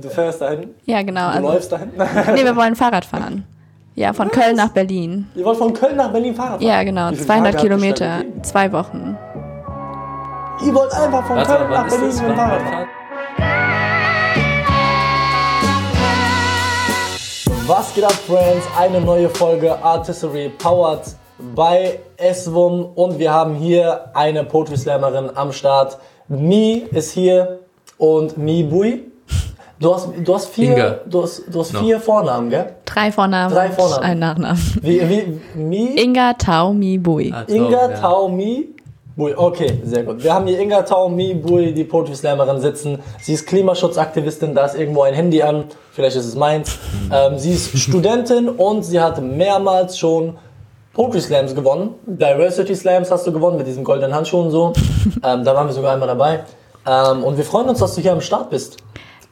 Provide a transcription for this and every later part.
Du fährst dahin? Ja, genau. Du also, läufst dahin? nee, wir wollen Fahrrad fahren. Ja, von Köln nach Berlin. Ihr wollt von Köln nach Berlin Fahrrad fahren? Ja, genau. Wie viele 200 Tage habt ihr schon Kilometer, zwei Wochen. Ihr wollt einfach von Warte, Köln nach Berlin mit Fahrrad fahren. Was geht ab, Friends? Eine neue Folge Artistry powered bei SWUM und wir haben hier eine Poetry Slammerin am Start. Mi ist hier und Mi Bui. Du hast, du hast vier, Inga. du hast, du hast Noch. vier Vornamen, gell? Drei Vornamen Drei und Vornamen. ein Nachnamen. Wie, wie, Mi, Inga Tau Mi Bui. Ah, Inga ja. Tau Mi Bui. Okay, sehr gut. Wir haben hier Inga Tau Mi Bui, die Poetry Slammerin, sitzen. Sie ist Klimaschutzaktivistin, da ist irgendwo ein Handy an. Vielleicht ist es meins. Ähm, sie ist Studentin und sie hat mehrmals schon Poetry Slams gewonnen. Diversity Slams hast du gewonnen mit diesen goldenen Handschuhen und so. ähm, da waren wir sogar einmal dabei. Ähm, und wir freuen uns, dass du hier am Start bist.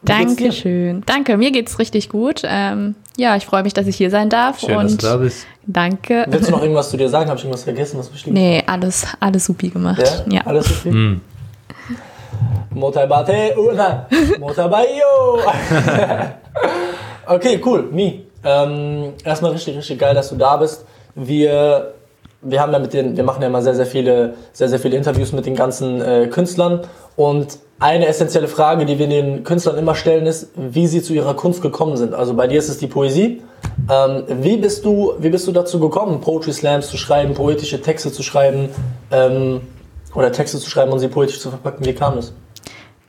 Dir? Dankeschön. Danke, mir geht's richtig gut. Ähm, ja, ich freue mich, dass ich hier sein darf. Schön, und dass du da bist. Danke. Willst du noch irgendwas zu dir sagen? Habe ich irgendwas vergessen? Was bestimmt? Nee, alles, alles supi gemacht. Ja? Ja. Alles okay? Motabate, oh nein, Motabayo. okay, cool, Mi. Ähm, erstmal richtig, richtig geil, dass du da bist. Wir, wir haben ja mit den, wir machen ja immer sehr, sehr viele, sehr, sehr viele Interviews mit den ganzen äh, Künstlern und eine essentielle Frage, die wir den Künstlern immer stellen, ist, wie sie zu ihrer Kunst gekommen sind. Also bei dir ist es die Poesie. Ähm, wie, bist du, wie bist du dazu gekommen, Poetry Slams zu schreiben, poetische Texte zu schreiben ähm, oder Texte zu schreiben und sie poetisch zu verpacken? Wie kam das?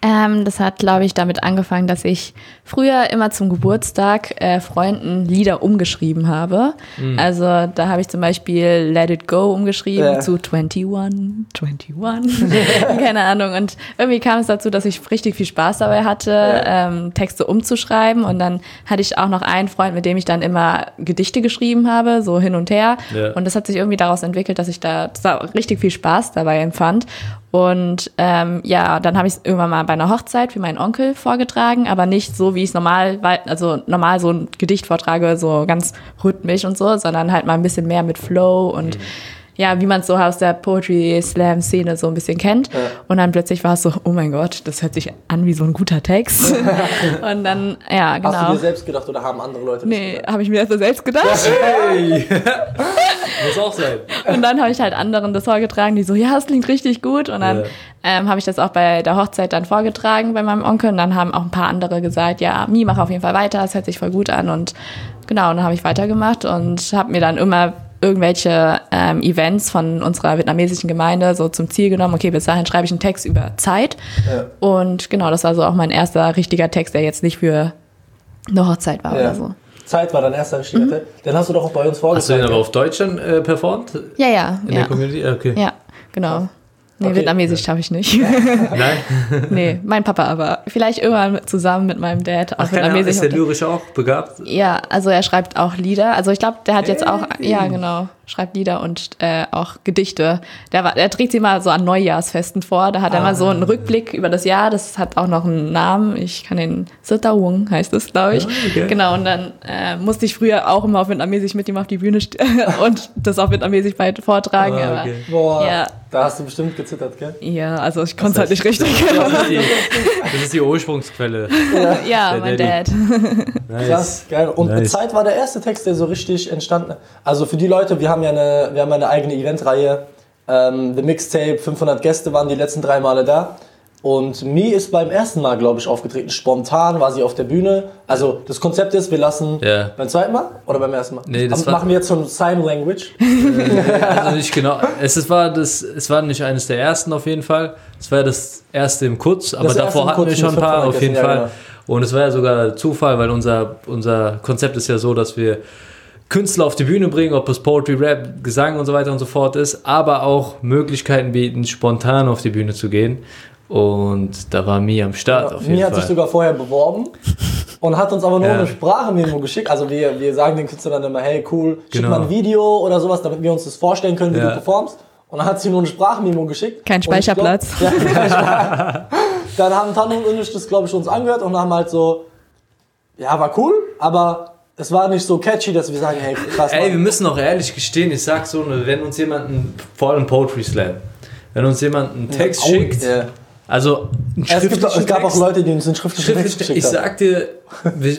Ähm, das hat, glaube ich, damit angefangen, dass ich früher immer zum Geburtstag äh, Freunden Lieder umgeschrieben habe. Also da habe ich zum Beispiel Let It Go umgeschrieben Ja. zu 21, 21, keine Ahnung. Und irgendwie kam es dazu, dass ich richtig viel Spaß dabei hatte, Ja. ähm, Texte umzuschreiben. Und dann hatte ich auch noch einen Freund, mit dem ich dann immer Gedichte geschrieben habe, so hin und her. Ja. Und das hat sich irgendwie daraus entwickelt, dass ich da richtig viel Spaß dabei empfand. Und ähm, ja, dann habe ich es irgendwann mal bei einer Hochzeit für meinen Onkel vorgetragen, aber nicht so, wie ich es normal, also normal so ein Gedicht vortrage, so ganz rhythmisch und so, sondern halt mal ein bisschen mehr mit Flow und ja, wie man es so aus der Poetry Slam Szene so ein bisschen kennt. Und dann plötzlich war es so, oh mein Gott, das hört sich an wie so ein guter Text. und dann, ja, Hast du genau. dir selbst gedacht oder haben andere Leute das Nee, gedacht? habe ich mir das selbst gedacht. Hey! Muss auch sein. Und dann habe ich halt anderen das vorgetragen, die so, ja, das klingt richtig gut. Und dann Ja. ähm, habe ich das auch bei der Hochzeit dann vorgetragen bei meinem Onkel. Und dann haben auch ein paar andere gesagt, ja, Mi, mach auf jeden Fall weiter, das hört sich voll gut an. Und genau, und dann habe ich weitergemacht und habe mir dann immer irgendwelche ähm, Events von unserer vietnamesischen Gemeinde so zum Ziel genommen, okay, bis dahin schreibe ich einen Text über Zeit. Ja. Und genau, das war so auch mein erster richtiger Text, der jetzt nicht für eine Hochzeit war Ja. oder so. Zeit war dein erster richtiger Mhm. Text. Den hast du doch auch bei uns Hast du den aber auf Deutsch dann äh, performt? Ja, ja, In ja. der Community? Okay. Ja, genau. Nee, Okay. Vietnamesisch schaffe ich nicht. Nein? nee, mein Papa aber. Vielleicht irgendwann zusammen mit meinem Dad auch Ach, Vietnamesisch. ist der lyrisch auch begabt? ja, also er schreibt auch Lieder. Also ich glaube, der hat jetzt auch, Hey. ja genau, schreibt Lieder und äh, auch Gedichte. Der, war, der trägt sie mal so an Neujahrsfesten vor. Da hat er mal so einen Rückblick über das Jahr. Das hat auch noch einen Namen. Ich kann den Sitawung heißt es, glaube ich. Ah, okay. Genau, und dann äh, musste ich früher auch immer auf Vietnamesisch mit ihm auf die Bühne und das auf Vietnamesisch bei vortragen. Ah, aber okay. Boah, Ja. da hast du bestimmt gezittert, gell? ja, also ich konnte es halt nicht richtig. Das ist die, das ist die Ursprungsquelle. ja, Der mein Daddy. Dad. Nice. Krass, geil. Und Nice. Zeit war der erste Text, der so richtig entstanden Also für die Leute, wir haben ja eine, wir haben eine eigene Eventreihe. Ähm, The Mixtape, 500 Gäste waren die letzten drei Male da. Und Mi ist beim ersten Mal, glaube ich, aufgetreten. Spontan war sie auf der Bühne. Also das Konzept ist, wir lassen Ja. beim zweiten Mal oder beim ersten Mal? Nee, das Aber machen wir jetzt so ein Sign Language. Also nicht genau. Es, ist- war das, es war nicht eines der ersten auf jeden Fall. Es war das erste im Kutz, aber erste davor hatten wir Kutz schon ein paar 500 auf jeden Gästen, ja, Fall. Und es war ja sogar Zufall, weil unser, unser Konzept ist ja so, dass wir Künstler auf die Bühne bringen, ob es Poetry, Rap, Gesang und so weiter und so fort ist, aber auch Möglichkeiten bieten, spontan auf die Bühne zu gehen. Und da war Mi am Start auf jeden Mi hat Fall. sich sogar vorher beworben und hat uns aber nur Ja. eine Sprachmemo geschickt. Also wir, wir sagen den Künstlern dann immer, hey cool, schick Genau. mal ein Video oder sowas, damit wir uns das vorstellen können, wie Ja. du performst. Und dann hat sie nur eine Sprachmemo geschickt. Kein ich glaub- Speicherplatz. Ja, kein Speicher- dann haben Tan und ich das, glaube ich, uns angehört und haben halt so, ja, war cool, aber es war nicht so catchy, dass wir sagen, hey, krass, Ey, wir müssen auch ehrlich gestehen, ich sag so, ne, wenn uns jemand einen, vor allem Poetry Slam, wenn uns jemand einen Text Au- schickt, Ja. Also, Es, gibt, es gab auch Text- Leute, die uns einen schriftlichen Text geschickt ich haben. sag dir, wir,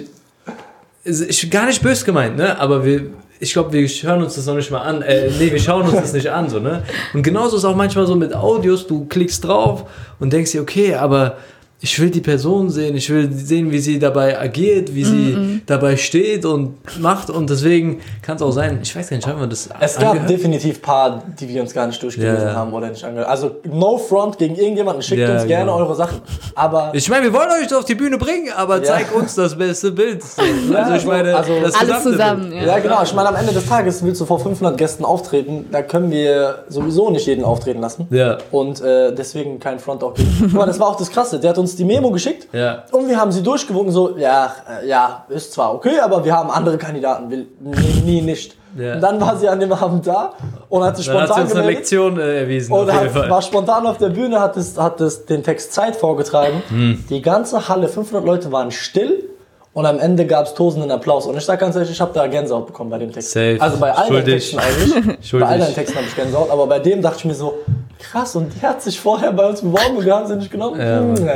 es ist gar nicht böse gemeint, ne? Aber wir, ich glaube, wir hören uns das noch nicht mal an. Äh, nee, wir schauen uns das nicht an, so, ne? Und genauso ist auch manchmal so mit Audios, du klickst drauf und denkst dir, okay, aber ich will die Person sehen, ich will sehen, wie sie dabei agiert, wie sie dabei steht und macht und deswegen kann es auch sein, ich weiß gar nicht, haben wir das Es gab angehört? definitiv paar, die wir uns gar nicht durchgelesen ja. haben oder nicht angehört. Also no front gegen irgendjemanden, schickt Ja, uns gerne genau. eure Sachen. Aber Ich meine, wir wollen euch auf die Bühne bringen, aber Ja. zeig uns das beste Bild. Ja, Also ich meine, also das Alles zusammen, ja. Ja, genau. Ich meine, am Ende des Tages willst du vor 500 Gästen auftreten. Da können wir sowieso nicht jeden auftreten lassen. Ja. Und äh, deswegen kein Front auch gegen. Guck mal, das war auch das Krasse. Der hat uns die Memo geschickt. Ja. Und wir haben sie durchgewunken, so, ja, äh, ja, ist zwar okay, aber wir haben andere Kandidaten, will nie, nie nicht. Ja. Und dann war sie an dem Abend da und hat sich Dann hat sie spontan uns eine. Lektion äh, erwiesen. Und hat, war spontan auf der Bühne, hat, es, hat es den Text Zeit vorgetragen. Hm. Die ganze Halle, 500 Leute waren still und am Ende gab es tosenden Applaus. Und ich sag ganz ehrlich, ich habe da Gänsehaut bekommen bei dem Text. Safe. Also bei allen Schuldig. Texten eigentlich. Schuldig. bei allen Texten habe ich Gänsehaut, aber bei dem dachte ich mir so, krass, und die hat sich vorher bei uns beworben und wir haben sie nicht genommen. Ja, Hm,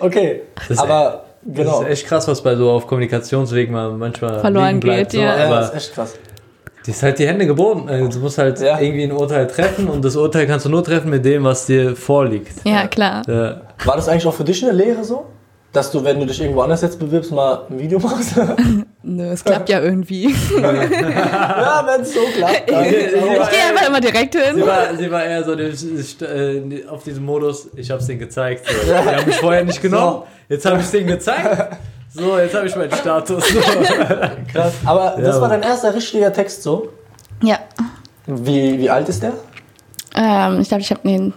okay, aber genau. Das ist echt krass, was bei so auf Kommunikationswegen mal manchmal Verloren liegen bleibt, geht, so. ja. ja, Aber das ist echt krass. die ist halt die Hände geboten. Äh, Du musst halt Ja. irgendwie ein Urteil treffen und das Urteil kannst du nur treffen mit dem, was dir vorliegt. Ja, klar. Ja. War das eigentlich auch für dich eine Lehre so? Dass du, wenn du dich irgendwo anders jetzt bewirbst, mal ein Video machst? Nö, es klappt ja irgendwie. ja, wenn es so klappt. Dann, Ich gehe einfach immer direkt Sie hin. war, sie war eher so äh, auf diesem Modus, ich hab's denen gezeigt. So. Die haben mich vorher nicht genommen, jetzt habe ich denen gezeigt. So, jetzt habe ich meinen Status. So. Krass. Aber das Ja, war Mann. dein erster richtiger Text so? Ja. Wie, wie alt ist der? Ähm, ich glaube, ich habe den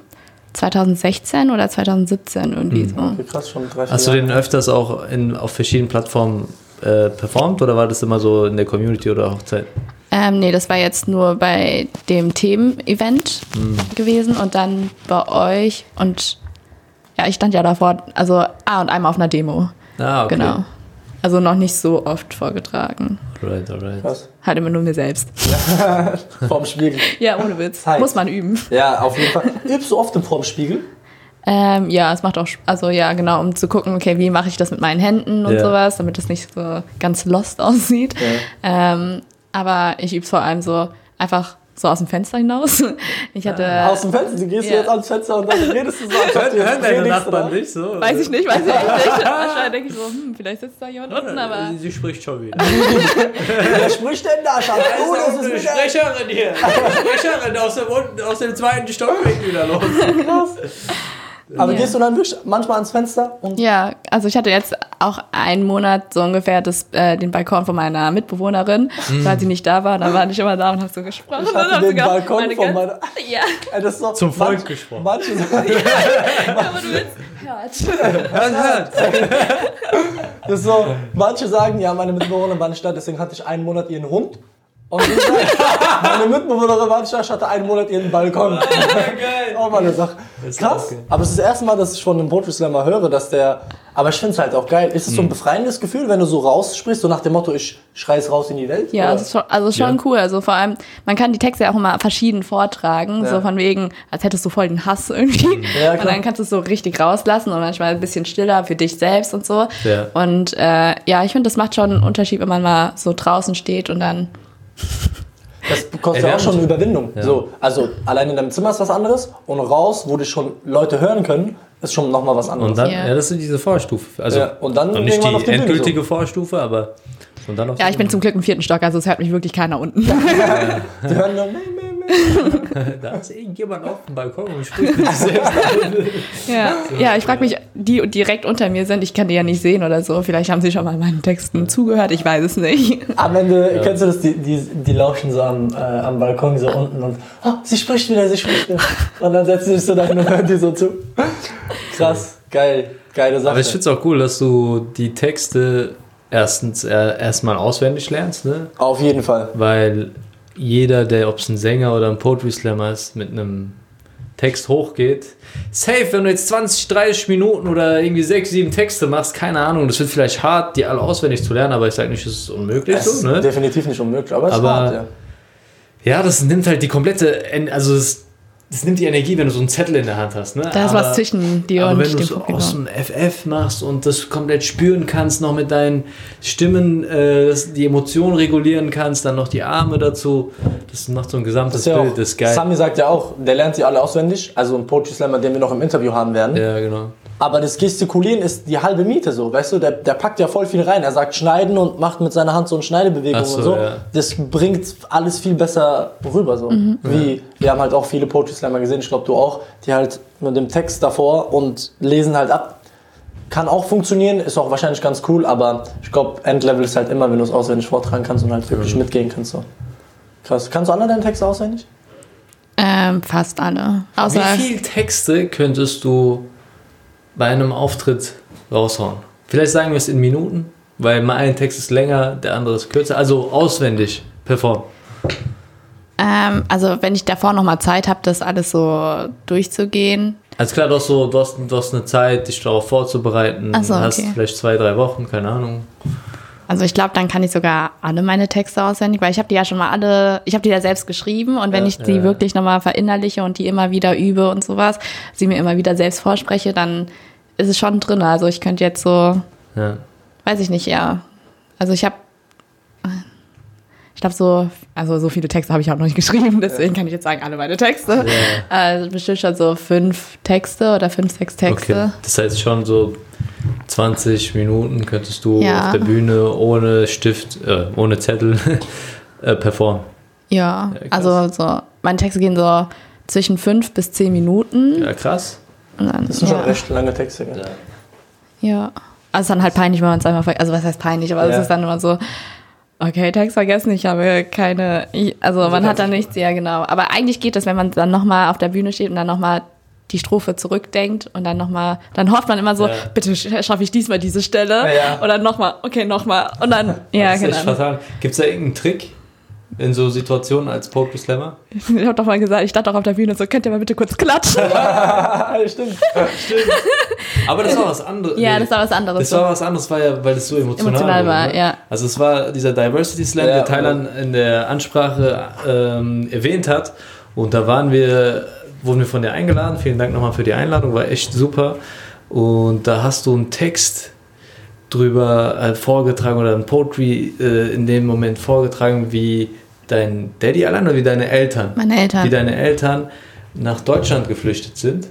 2016 oder 2017 irgendwie so. Okay, krass, schon drei, Hast du den öfters auch in, auf verschiedenen Plattformen äh, performt oder war das immer so in der Community oder Hochzeit? Ähm, nee, das war jetzt nur bei dem Themen-Event Mhm. gewesen und dann bei euch und ja, ich stand ja davor, also, ah, und einmal auf einer Demo. Ah, okay. Genau. Also noch nicht so oft vorgetragen. Right, alright. Krass. Halt immer nur mir selbst. Vorm Spiegel. Ja, ohne Witz. Heiß. Muss man üben. Ja, auf jeden Fall. Übst du oft im Vorm Spiegel? Ähm, ja, es macht auch, also ja, genau, um zu gucken, okay, wie mache ich das mit meinen Händen und Ja. sowas, damit es nicht so ganz lost aussieht. Ähm, aber ich übe es vor allem so einfach so aus dem Fenster hinaus. Ich hatte, Aus dem Fenster? Du gehst ja. jetzt ans Fenster und dann redest du so. ob Hören, deine Nachbarn oder? nicht so? weiß ich nicht, weiß ich echt nicht. Wahrscheinlich denke ich so, hm, vielleicht sitzt da jemand unten, aber Sie, sie spricht schon wieder. Wer spricht denn da, Schatz? Du, das ist eine Sprecherin hier. Sprecherin aus dem, aus dem zweiten Stockwerk wieder los. krass. Aber Ja. gehst du dann wirklich manchmal ans Fenster und ja, also ich hatte jetzt auch einen Monat so ungefähr das, äh, den Balkon von meiner Mitbewohnerin, weil sie nicht da war. Da war ich immer da und habe so gesprochen. Ich hatte hab den Balkon meine von meiner- Ja, Ey, das ist so, Zum Volk manch- gesprochen. Manche sagen, aber du willst hört. Hört, hört. das ist so, manche sagen, ja, meine Mitbewohnerin war nicht da, deswegen hatte ich einen Monat ihren Hund. Und meine Mitbewohnerin war nicht da, ich hatte einen Monat ihren Balkon. Geil. Auch mal eine Sache. ist Krass. geil. Aber es ist das erste Mal, dass ich von einem Poetry Slammer höre, dass der. Aber ich finde es halt auch geil. Ist es Mhm. so ein befreiendes Gefühl, wenn du so raussprichst, so nach dem Motto, ich schrei es raus in die Welt? Ja, ist schon, also schon Ja. cool. Also vor allem, man kann die Texte ja auch immer verschieden vortragen, Ja. so von wegen, als hättest du voll den Hass irgendwie. Ja, und klar. dann kannst du es so richtig rauslassen und manchmal ein bisschen stiller für dich selbst und so. Ja. Und äh, ja, ich finde, das macht schon einen Unterschied, wenn man mal so draußen steht und dann. Das kostet ja auch schon eine Überwindung. So, also allein in deinem Zimmer ist was anderes und raus, wo dich schon Leute hören können, ist schon nochmal was anderes. Und dann, Ja. ja. das ist diese Vorstufe. Also Ja, und dann noch nicht die die Bühne endgültige Vorstufe, aber und dann auf Ja, ich bin zum Glück im vierten Stock, also es hört mich wirklich keiner unten. Die hören meh. Da ist irgendjemand auf dem Balkon und spricht mit sich selbst. ja. ja, ich frage mich, die direkt unter mir sind, ich kann die ja nicht sehen oder so. Vielleicht haben sie schon mal meinen Texten zugehört, ich weiß es nicht. Am Ende, kennst du das, die, die, die lauschen so am, äh, am Balkon so unten und oh, sie spricht wieder, sie spricht wieder. Und dann setzen sie sich so dahin und hören die so zu. Krass, geil, geile Sache. Aber ich finde es auch cool, dass du die Texte erstens äh, erstmal auswendig lernst, ne? Auf jeden Fall. Weil jeder, der, ob es ein Sänger oder ein Poetry Slammer ist, mit einem Text hochgeht, safe, wenn du jetzt 20, 30 Minuten oder irgendwie 6, 7 Texte machst, keine Ahnung, das wird vielleicht hart, die alle auswendig zu lernen, aber ich sage nicht, es ist unmöglich ist so, ne? definitiv nicht unmöglich, aber es ist hart, ja. Ja, das nimmt halt die komplette, also es das nimmt die Energie, wenn du so einen Zettel in der Hand hast. Ne? Da ist was zwischen dir aber und wenn du dem so Publikum. aus dem FF machst und das komplett spüren kannst, noch mit deinen Stimmen äh, das- die Emotionen regulieren kannst, dann noch die Arme dazu, das macht so ein Das gesamtes ist ja Bild, auch, das ist geil. Sami sagt ja auch, der lernt sie alle auswendig. Also ein Poetry Slammer, den wir noch im Interview haben werden. ja, genau. Aber das Gestikulieren ist die halbe Miete so, weißt du? Der, der packt ja voll viel rein. Er sagt schneiden und macht mit seiner Hand so eine Schneidebewegung so, und so. ja. Das bringt alles viel besser rüber so. Wie, wir haben halt auch viele Poetry Slammer gesehen, ich glaube du auch, die halt mit dem Text davor und lesen halt ab. Kann auch funktionieren, ist auch wahrscheinlich ganz cool, aber ich glaube, Endlevel ist halt immer, wenn du es auswendig vortragen kannst und halt wirklich mitgehen kannst. So. Krass. Kannst du alle deine Texte auswendig? Ähm, fast alle. Außer Wie viele Texte könntest du bei einem Auftritt raushauen? Vielleicht sagen wir es in Minuten, weil mal ein Text ist länger, der andere ist kürzer. Also auswendig performen. ähm, also wenn ich davor noch mal Zeit habe, das alles so durchzugehen. Also klar, du hast, so, du, hast, du hast eine Zeit, dich darauf vorzubereiten. Ach so, hast okay. vielleicht zwei, drei Wochen, keine Ahnung. Also ich glaube, dann kann ich sogar alle meine Texte auswendig, weil ich habe die ja schon mal alle, ich habe die ja selbst geschrieben und wenn Ja, ich die ja. wirklich nochmal verinnerliche und die immer wieder übe und sowas, sie mir immer wieder selbst vorspreche, dann ist es schon drin. Also ich könnte jetzt so, Ja. weiß ich nicht, ja. Also ich habe, ich glaube so, also so viele Texte habe ich auch noch nicht geschrieben, deswegen kann ich jetzt sagen, alle meine Texte. Also bestimmt schon so fünf Texte oder fünf, sechs Texte. Okay. Das heißt schon so 20 Minuten könntest du Ja. auf der Bühne ohne Stift, äh, ohne Zettel äh, performen. Ja, Ja, also so, meine Texte gehen so zwischen fünf bis zehn Minuten. Ja, krass. Und dann, Das sind ja. schon recht lange Texte. Gell? Ja. Also es ist dann halt peinlich, wenn man es einfach ver Also was heißt peinlich, aber es ist dann immer so, okay, Text vergessen, ich habe keine, ich, also man hat da nichts, ja genau. Aber eigentlich geht es, wenn man dann nochmal auf der Bühne steht und dann nochmal die Strophe zurückdenkt und dann nochmal, dann hofft man immer so, Ja. bitte sch- schaffe ich diesmal diese Stelle. Ja. Und dann nochmal, okay, nochmal. Und dann, ja, das ist echt genau. fatal. Gibt es da irgendeinen Trick in so Situationen als Poetry Slammer? Ich habe doch mal gesagt, ich stand doch auf der Bühne so, könnt ihr mal bitte kurz klatschen? Ah, stimmt. Aber das war was anderes. ja, das war was anderes. Das war was anderes, war ja, weil es so emotional, Emotional war, ne? ja. Also es war dieser Diversity Slam, Ja, der Thailand in der Ansprache ähm, erwähnt hat. Und da waren wir, wurden wir von dir eingeladen. Vielen Dank nochmal für die Einladung, war echt super. Und da hast du einen Text drüber äh, vorgetragen oder ein Poetry äh, in dem Moment vorgetragen, wie dein Daddy allein oder wie deine Eltern, Meine Eltern. wie deine Eltern nach Deutschland geflüchtet sind.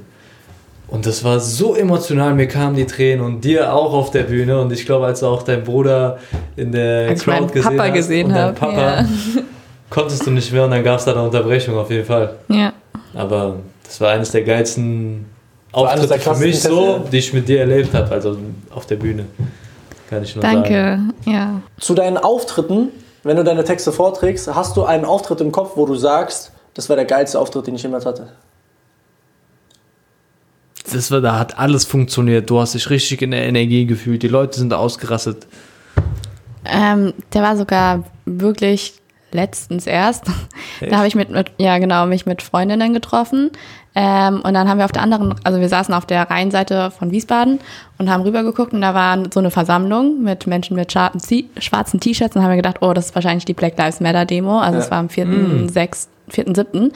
Und das war so emotional, mir kamen die Tränen und dir auch auf der Bühne. Und ich glaube, als du auch deinen Bruder in der Als Crowd gesehen Papa hast gesehen und hab, Papa, ja. konntest du nicht mehr und dann gab es da eine Unterbrechung auf jeden Fall. ja. Aber das war eines der geilsten Auftritte der für mich so, die ich mit dir erlebt habe, also auf der Bühne. Kann ich nur sagen. Danke, ja. Zu deinen Auftritten, wenn du deine Texte vorträgst, hast du einen Auftritt im Kopf, wo du sagst, das war der geilste Auftritt, den ich jemals hatte. Das war, da hat alles funktioniert. Du hast dich richtig in der Energie gefühlt. Die Leute sind ausgerastet. Ähm, der war sogar wirklich letztens erst. Echt? Da habe ich mit, mit, ja genau, mich mit Freundinnen getroffen. Ähm, und dann haben wir auf der anderen, also wir saßen auf der Rheinseite von Wiesbaden und haben rübergeguckt und da war so eine Versammlung mit Menschen mit schwarzen T-Shirts und haben wir gedacht, oh, das ist wahrscheinlich die Black Lives Matter Demo. Also es Ja. war am 4.6., 4.7.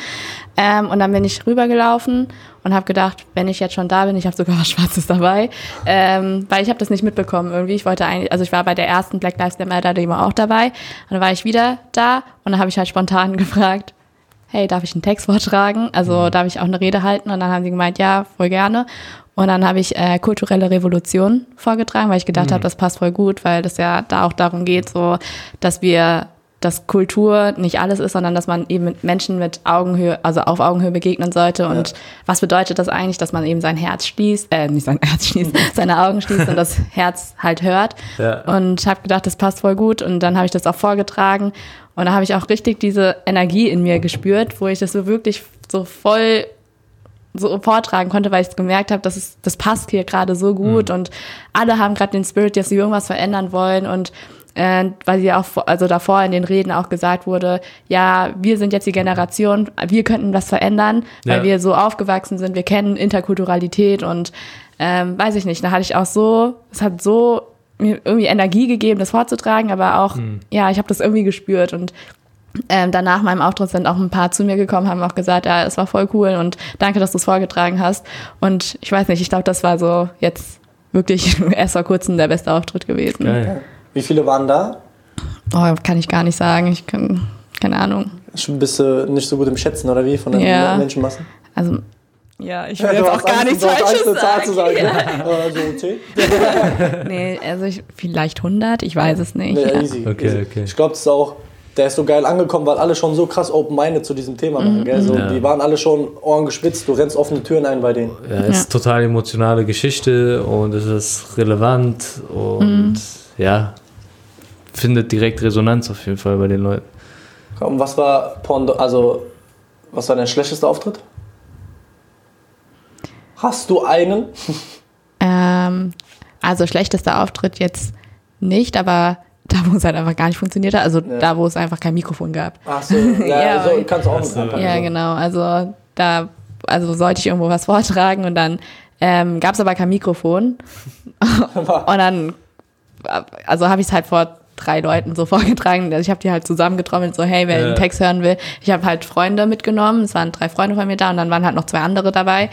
Ähm, und dann bin ich rübergelaufen und habe gedacht, wenn ich jetzt schon da bin, ich habe sogar was Schwarzes dabei, ähm, weil ich habe das nicht mitbekommen irgendwie. Ich wollte eigentlich, also ich war bei der ersten Black Lives Matter Demo auch dabei. Und dann war ich wieder da und dann habe ich halt spontan gefragt, hey, darf ich einen Text vortragen? Also darf ich auch eine Rede halten? Und dann haben sie gemeint, ja, voll gerne. Und dann habe ich äh, kulturelle Revolution vorgetragen, weil ich gedacht habe, das passt voll gut, weil das ja da auch darum geht, so, dass wir dass Kultur nicht alles ist, sondern dass man eben mit Menschen mit Augenhöhe, also auf Augenhöhe begegnen sollte. Und was bedeutet das eigentlich, dass man eben sein Herz schließt, äh, nicht sein Herz schließt, seine Augen schließt und das Herz halt hört. Ja. Und habe gedacht, das passt voll gut. Und dann habe ich das auch vorgetragen. Und da habe ich auch richtig diese Energie in mir gespürt, wo ich das so wirklich so voll so vortragen konnte, weil ich gemerkt habe, dass es, das passt hier gerade so gut und alle haben gerade den Spirit, dass sie irgendwas verändern wollen und äh, weil sie auch, also davor in den Reden auch gesagt wurde, ja, wir sind jetzt die Generation, wir könnten was verändern, weil Ja. wir so aufgewachsen sind, wir kennen Interkulturalität und ähm, weiß ich nicht, da hatte ich auch so, es hat so mir irgendwie Energie gegeben, das vorzutragen, aber auch, ja, ich habe das irgendwie gespürt und ähm, danach meinem Auftritt sind auch ein paar zu mir gekommen, haben auch gesagt, ja, es war voll cool und danke, dass du es vorgetragen hast. Und ich weiß nicht, ich glaube, das war so jetzt wirklich erst vor kurzem der beste Auftritt gewesen. Geil. Wie viele waren da? Oh, kann ich gar nicht sagen. Ich kann, keine Ahnung. Schon bist du nicht so gut im Schätzen, oder wie? Von den Ja. Menschenmassen? Also, ja, ich will du jetzt auch gar nichts Falsches eine Zahl zu sagen. sagen. Ja. Ja. So 10? Nee, also ich, vielleicht 100, ich weiß es nicht. Nee, ja. easy. Okay, easy. okay. Ich glaube, das ist auch, der ist so geil angekommen, weil alle schon so krass open-minded zu diesem Thema Mhm. waren. Gell? So, Ja. Die waren alle schon Ohren gespitzt, du rennst offene Türen ein bei denen. Ja, es ist total emotionale Geschichte und es ist relevant und ja, findet direkt Resonanz auf jeden Fall bei den Leuten. Und was war Pondo, also was war dein schlechtester Auftritt? Hast du einen? Ähm, also schlechtester Auftritt jetzt nicht, aber da, wo es halt einfach gar nicht funktioniert hat, also da, wo es einfach kein Mikrofon gab. Ach so, ja, Ja, so, kannst du auch mit so. anpacken. Ja, genau. Also da, also sollte ich irgendwo was vortragen und dann ähm, gab es aber kein Mikrofon. und dann, also habe ich es halt vor drei Leuten so vorgetragen. Also ich habe die halt zusammengetrommelt, so hey, wer Ja. den Text hören will. Ich habe halt Freunde mitgenommen. Es waren drei Freunde von mir da und dann waren halt noch zwei andere dabei,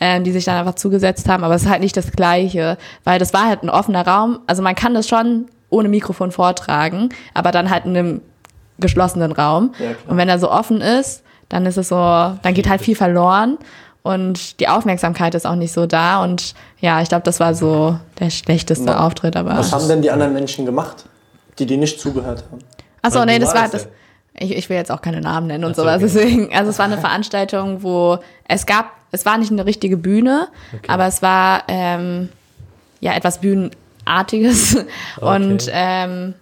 ähm, die sich dann einfach zugesetzt haben. Aber es ist halt nicht das Gleiche, weil das war halt ein offener Raum. Also man kann das schon ohne Mikrofon vortragen, aber dann halt in einem geschlossenen Raum. Ja, und wenn er so offen ist, dann ist es so, dann geht halt viel verloren und die Aufmerksamkeit ist auch nicht so da. Und ja, ich glaube, das war so der schlechteste Auftritt. Aber Was haben denn die anderen Menschen gemacht, die dir nicht zugehört haben? Achso, nee, das war das? Ich, ich will jetzt auch keine Namen nennen und Ach sowas. okay. Deswegen, also es war eine Veranstaltung, wo es gab, es war nicht eine richtige Bühne, aber es war ähm, ja etwas Bühnenartiges. Und ähm,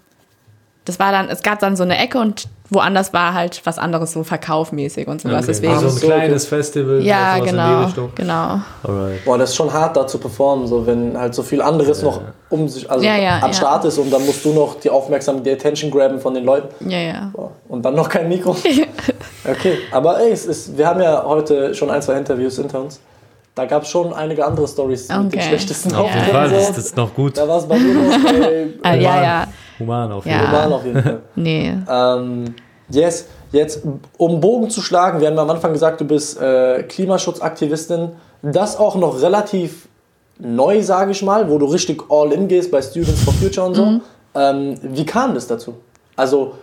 das war dann, es gab dann so eine Ecke und woanders war halt was anderes, so verkaufmäßig und sowas. Okay. Deswegen. Also Ach ein so, kleines Festival. ja, sowas in die genau, Richtung. genau. Alright. Boah, das ist schon hart, da zu performen, so wenn halt so viel anderes noch um sich, also Ja, ja, am ja. Start ist und dann musst du noch die Aufmerksamkeit, die Attention graben von den Leuten. Ja, ja. Boah, Und dann noch kein Mikro. Okay, aber ey, es ist, wir haben ja heute schon ein, zwei Interviews hinter uns. Da gab es schon einige andere Stories mit den Okay. schlechtesten Ja. Auf jeden Fall, das ist das noch gut. Da war es bei noch ey, Ah, ja, Human. ja. Human auf Ja. jeden Fall. human auf jeden Fall. Nee. Ähm, yes, jetzt um Bogen zu schlagen, wir haben am Anfang gesagt, du bist äh, Klimaschutzaktivistin. Das auch noch relativ neu, sage ich mal, wo du richtig all in gehst bei Students for Future und so. Ähm, wie kam das dazu? Also,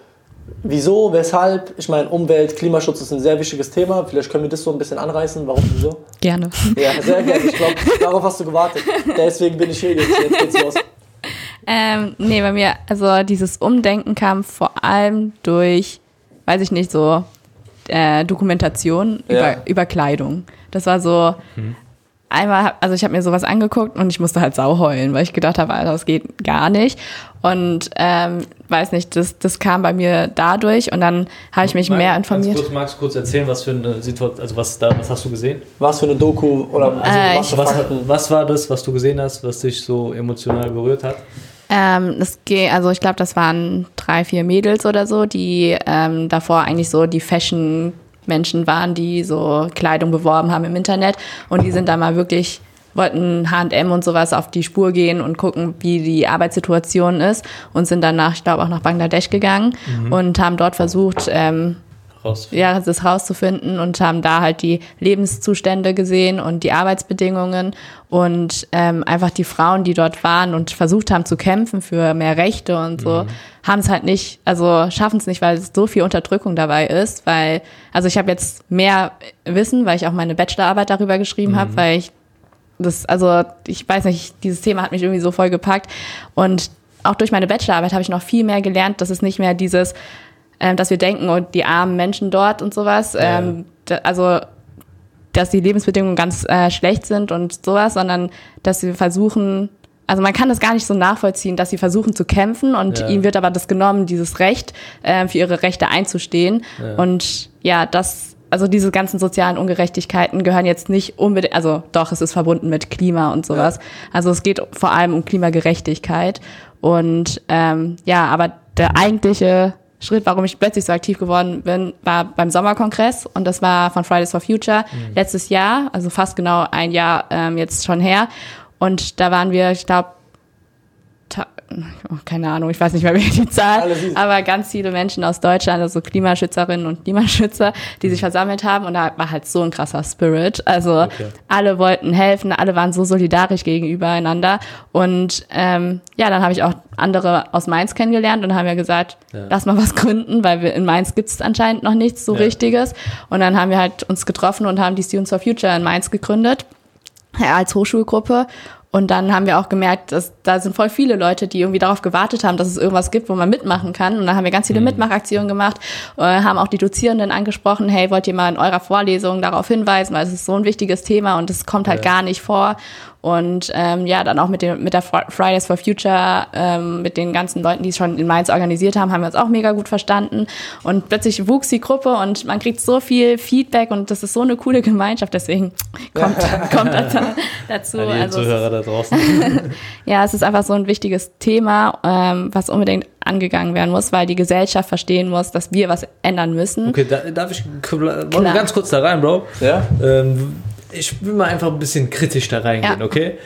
wieso, weshalb? Ich meine, Umwelt, Klimaschutz ist ein sehr wichtiges Thema. Vielleicht können wir das so ein bisschen anreißen. Warum, wieso? Gerne. Ja, sehr gerne. Ich glaube, darauf hast du gewartet. Deswegen bin ich hier jetzt. Jetzt geht's los. Ähm, nee, bei mir, also dieses Umdenken kam vor allem durch, weiß ich nicht, so äh, Dokumentation Ja. über, über Kleidung. Das war so, einmal, also ich habe mir sowas angeguckt und ich musste halt sau heulen, weil ich gedacht habe, Alter, das geht gar nicht. Und ähm, weiß nicht, das, das kam bei mir dadurch und dann habe ich mich mehr Ganz informiert. Kurz, magst du kurz erzählen, was für eine Situation, also was da, was hast du gesehen? Was für eine Doku oder also Äh, was Was, was war das, was du gesehen hast, was dich so emotional berührt hat? Ähm, das geht, also ich glaube, das waren drei, vier Mädels oder so, die ähm, davor eigentlich so die Fashion Menschen waren, die so Kleidung beworben haben im Internet. Und die sind da mal wirklich wollten H&M und sowas auf die Spur gehen und gucken, wie die Arbeitssituation ist und sind danach, ich glaube, auch nach Bangladesch gegangen und haben dort versucht, ähm, Raus. ja, das rauszufinden und haben da halt die Lebenszustände gesehen und die Arbeitsbedingungen und ähm, einfach die Frauen, die dort waren und versucht haben zu kämpfen für mehr Rechte und so, haben es halt nicht, also schaffen es nicht, weil so viel Unterdrückung dabei ist, weil, also ich habe jetzt mehr Wissen, weil ich auch meine Bachelorarbeit darüber geschrieben habe, weil ich das, also ich weiß nicht, dieses Thema hat mich irgendwie so voll gepackt und auch durch meine Bachelorarbeit habe ich noch viel mehr gelernt, dass es nicht mehr dieses, ähm, dass wir denken, und die armen Menschen dort und sowas, ähm, da, also dass die Lebensbedingungen ganz äh, schlecht sind und sowas, sondern dass sie versuchen, also man kann das gar nicht so nachvollziehen, dass sie versuchen zu kämpfen und Ja. ihnen wird aber das genommen, dieses Recht, äh, für ihre Rechte einzustehen. Und ja, das, also diese ganzen sozialen Ungerechtigkeiten gehören jetzt nicht unbedingt, also doch, es ist verbunden mit Klima und sowas. Also es geht vor allem um Klimagerechtigkeit. Und ähm, ja, aber der eigentliche Schritt, warum ich plötzlich so aktiv geworden bin, war beim Sommerkongress und das war von Fridays for Future letztes Jahr, also fast genau ein Jahr ähm, jetzt schon her. Und da waren wir, ich glaube, keine Ahnung, ich weiß nicht mehr, wie die Zahl, aber ganz viele Menschen aus Deutschland, also Klimaschützerinnen und Klimaschützer, die sich versammelt haben und da war halt so ein krasser Spirit. Also Okay. alle wollten helfen, alle waren so solidarisch gegenübereinander und ähm, ja, dann habe ich auch andere aus Mainz kennengelernt und haben ja gesagt, Ja. lass mal was gründen, weil wir in Mainz gibt es anscheinend noch nichts so Ja. Richtiges und dann haben wir halt uns getroffen und haben die Students for Future in Mainz gegründet ja, als Hochschulgruppe. Und dann haben wir auch gemerkt, dass da sind voll viele Leute, die irgendwie darauf gewartet haben, dass es irgendwas gibt, wo man mitmachen kann. Und dann haben wir ganz viele Mitmachaktionen gemacht, äh, haben auch die Dozierenden angesprochen, hey, wollt ihr mal in eurer Vorlesung darauf hinweisen, weil es ist so ein wichtiges Thema und es kommt halt Ja. gar nicht vor. Und ähm, ja, dann auch mit, dem, mit der Fri- Fridays for Future, ähm, mit den ganzen Leuten, die es schon in Mainz organisiert haben, haben wir uns auch mega gut verstanden. Und plötzlich wuchs die Gruppe und man kriegt so viel Feedback und das ist so eine coole Gemeinschaft. Deswegen kommt, kommt dazu. Also, da draußen. ja, es ist einfach so ein wichtiges Thema, ähm, was unbedingt angegangen werden muss, weil die Gesellschaft verstehen muss, dass wir was ändern müssen. Okay, da, darf ich wollen wir Klar. ganz kurz da rein, Bro? Ja? Ähm, ich will mal einfach ein bisschen kritisch da reingehen, Ja. okay?